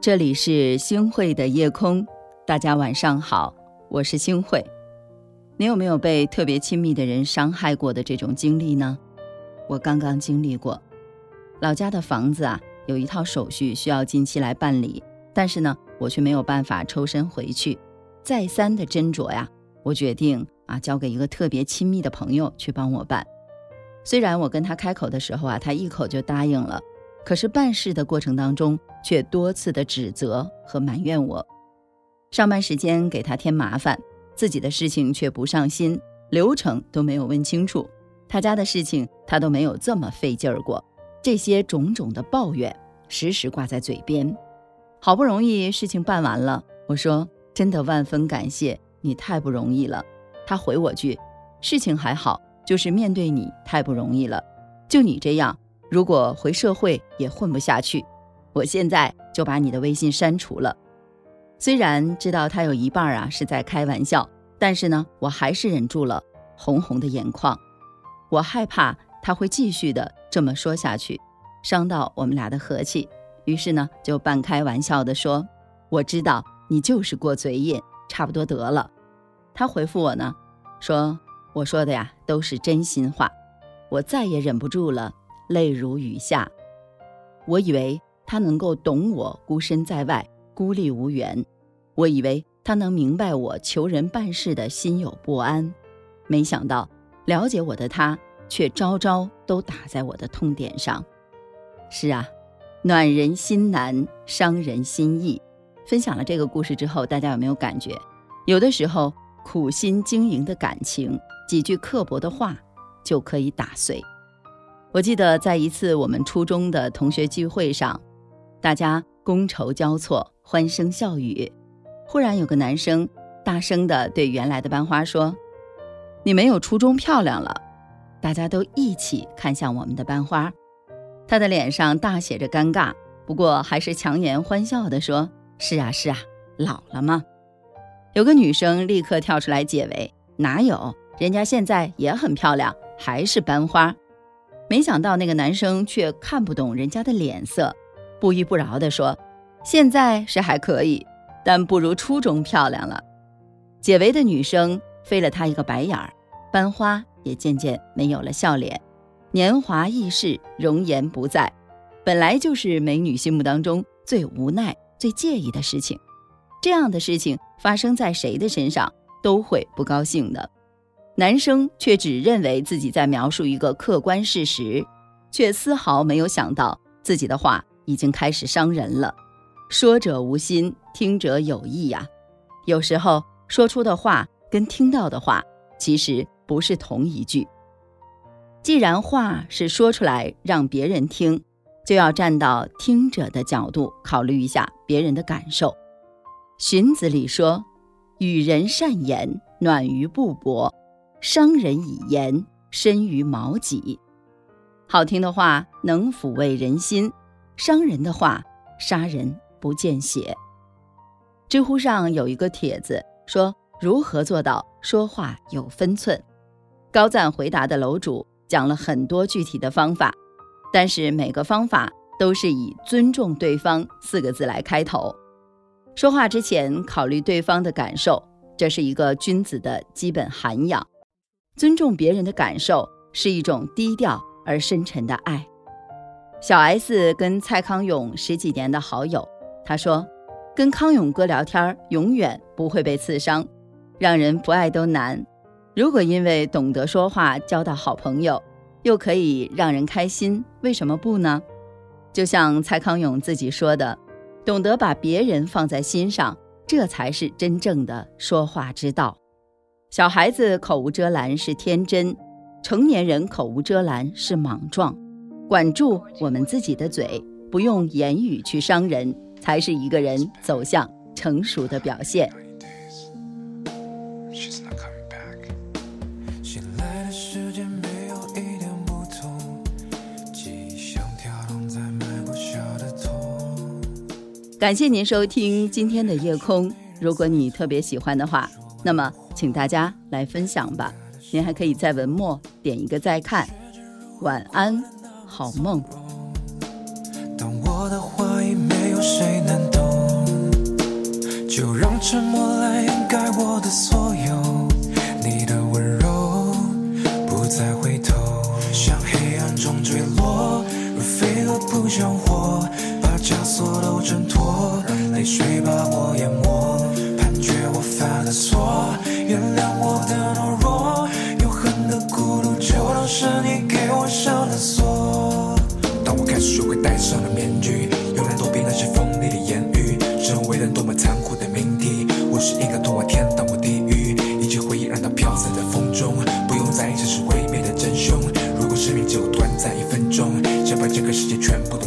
这里是星慧的夜空，大家晚上好，我是星慧。你有没有被特别亲密的人伤害过的这种经历呢？我刚刚经历过，老家的房子啊，有一套手续需要近期来办理，但是呢，我却没有办法抽身回去，再三的斟酌呀，我决定啊，交给一个特别亲密的朋友去帮我办。虽然我跟他开口的时候啊，他一口就答应了。可是办事的过程当中，却多次的指责和埋怨我，上班时间给他添麻烦，自己的事情却不上心，流程都没有问清楚，他家的事情他都没有这么费劲儿过，这些种种的抱怨时时挂在嘴边。好不容易事情办完了，我说真的万分感谢你，太不容易了。他回我句，事情还好，就是面对你太不容易了，就你这样。如果回社会也混不下去，我现在就把你的微信删除了。虽然知道他有一半啊是在开玩笑，但是呢，我还是忍住了红红的眼眶。我害怕他会继续的这么说下去，伤到我们俩的和气。于是呢，就半开玩笑的说：“我知道你就是过嘴瘾，差不多得了。”他回复我呢，说：“我说的呀都是真心话。”我再也忍不住了。泪如雨下，我以为他能够懂我孤身在外、孤立无援，我以为他能明白我求人办事的心有不安，没想到了解我的他却招招都打在我的痛点上。是啊，暖人心难，伤人心易。分享了这个故事之后，大家有没有感觉？有的时候苦心经营的感情，几句刻薄的话就可以打碎。我记得在一次我们初中的同学聚会上，大家觥筹交错，欢声笑语。忽然有个男生大声地对原来的班花说：“你没有初中漂亮了。”大家都一起看向我们的班花，他的脸上大写着尴尬，不过还是强颜欢笑地说：“是啊是啊，老了吗？”有个女生立刻跳出来解围：“哪有，人家现在也很漂亮，还是班花。”没想到那个男生却看不懂人家的脸色，不依不饶地说：“现在是还可以，但不如初中漂亮了。”解围的女生飞了他一个白眼儿，班花也渐渐没有了笑脸。年华易逝，容颜不在，本来就是美女心目当中最无奈、最介意的事情。这样的事情发生在谁的身上，都会不高兴的。男生却只认为自己在描述一个客观事实，却丝毫没有想到自己的话已经开始伤人了。说者无心，听者有意呀。有时候说出的话跟听到的话其实不是同一句。既然话是说出来让别人听，就要站到听者的角度考虑一下别人的感受。荀子里说：“与人善言，暖于布帛。”伤人以言，深于矛戟。好听的话能抚慰人心，伤人的话杀人不见血。知乎上有一个帖子说：“如何做到说话有分寸？”高赞回答的楼主讲了很多具体的方法，但是每个方法都是以“尊重对方”四个字来开头。说话之前考虑对方的感受，这是一个君子的基本涵养。尊重别人的感受是一种低调而深沉的爱。小 S 跟蔡康永十几年的好友，他说：“跟康永哥聊天永远不会被刺伤，让人不爱都难。如果因为懂得说话交到好朋友，又可以让人开心，为什么不呢？”就像蔡康永自己说的：“懂得把别人放在心上，这才是真正的说话之道。”小孩子口无遮拦是天真，成年人口无遮拦是莽撞。管住我们自己的嘴，不用言语去伤人，才是一个人走向成熟的表现。感谢您收听今天的夜空。如果你特别喜欢的话，那么。请大家来分享吧，您还可以在文末点一个再看。晚安，好梦。当我的话已没有谁能懂。就让沉默来掩盖我的所有。你的温柔不再回头，向黑暗中坠落，如飞蛾扑向火，把枷锁都挣脱，让泪水把我淹没，判决我犯了错，是你给我上了锁。当我开始学会戴上了面具，用来躲避那些锋利的言语，成为了多么残酷的命题，我是一个通往天堂或地狱，一切回忆让它飘散在风中，不用在意这是毁灭的真凶。如果生命只有短暂一分钟，想把这个世界全部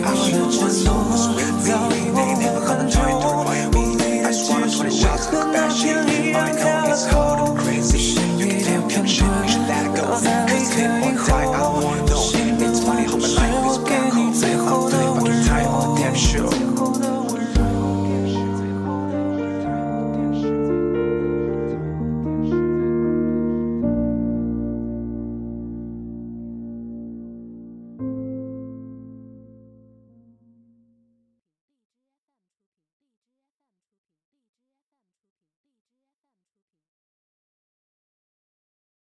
我的承诺